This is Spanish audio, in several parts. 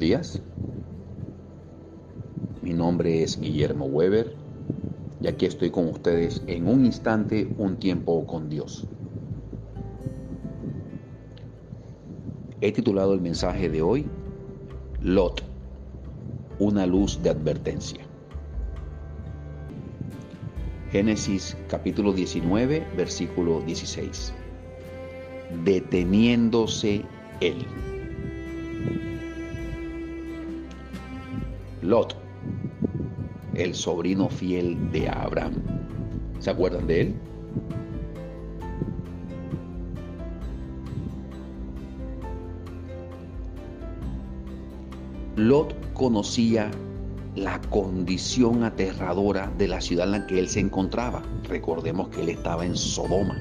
días. Mi nombre es Guillermo Weber y aquí estoy con ustedes en un instante, un tiempo con Dios. He titulado el mensaje de hoy Lot, una luz de advertencia. Génesis capítulo 19, versículo 16. Deteniéndose él. Lot, el sobrino fiel de Abraham. ¿Se acuerdan de él? Lot conocía la condición aterradora de la ciudad en la que él se encontraba. Recordemos que él estaba en Sodoma.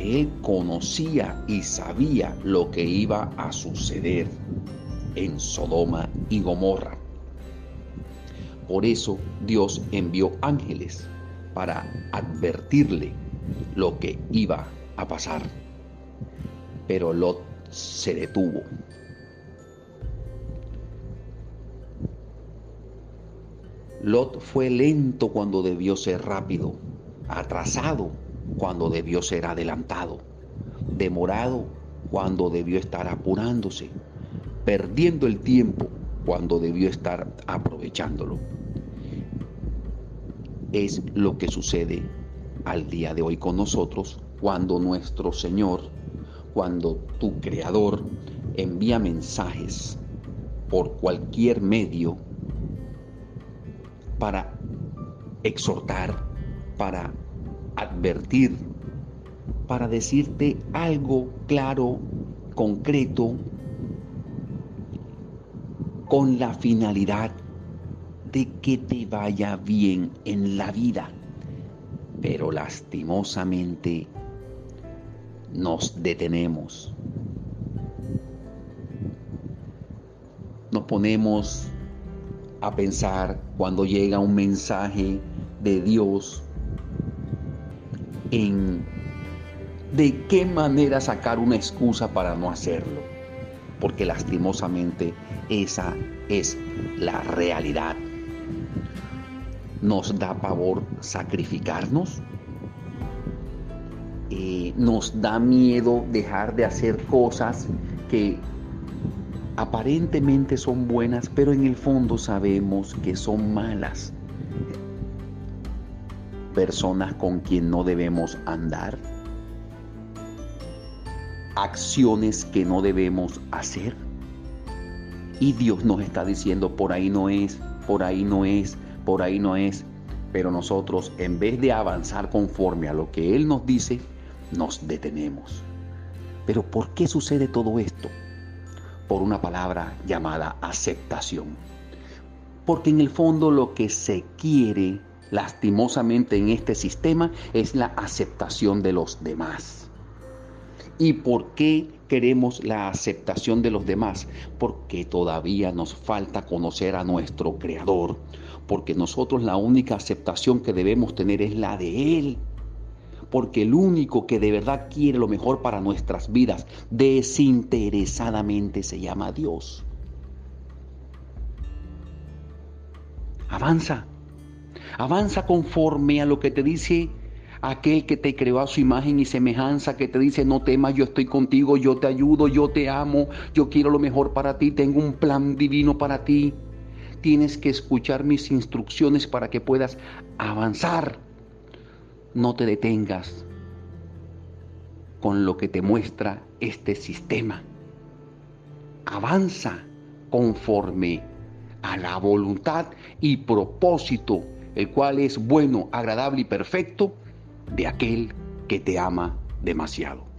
Él conocía y sabía lo que iba a suceder en Sodoma y Gomorra. Por eso Dios envió ángeles para advertirle lo que iba a pasar. Pero Lot se detuvo. Lot fue lento cuando debió ser rápido, atrasado cuando debió ser adelantado, demorado cuando debió estar apurándose, perdiendo el tiempo cuando debió estar aprovechándolo. Es lo que sucede al día de hoy con nosotros cuando nuestro Señor, cuando tu Creador envía mensajes por cualquier medio para exhortar, para advertir, para decirte algo claro, concreto, con la finalidad de que te vaya bien en la vida. Pero lastimosamente nos detenemos. Nos ponemos a pensar cuando llega un mensaje de Dios en de qué manera sacar una excusa para no hacerlo, porque lastimosamente esa es la realidad. Nos da pavor sacrificarnos, eh, nos da miedo dejar de hacer cosas que aparentemente son buenas, pero en el fondo sabemos que son malas personas con quien no debemos andar, acciones que no debemos hacer. Y Dios nos está diciendo, por ahí no es, por ahí no es, por ahí no es. Pero nosotros, en vez de avanzar conforme a lo que Él nos dice, nos detenemos. Pero ¿por qué sucede todo esto? Por una palabra llamada aceptación. Porque en el fondo lo que se quiere lastimosamente en este sistema es la aceptación de los demás. ¿Y por qué queremos la aceptación de los demás? Porque todavía nos falta conocer a nuestro Creador. Porque nosotros la única aceptación que debemos tener es la de Él. Porque el único que de verdad quiere lo mejor para nuestras vidas desinteresadamente se llama Dios. Avanza, Avanza conforme a lo que te dice aquel que te creó a su imagen y semejanza, que te dice, no temas, yo estoy contigo, yo te ayudo, yo te amo, yo quiero lo mejor para ti, tengo un plan divino para ti. Tienes que escuchar mis instrucciones para que puedas avanzar. No te detengas con lo que te muestra este sistema. Avanza conforme a la voluntad y propósito el cual es bueno, agradable y perfecto de aquel que te ama demasiado.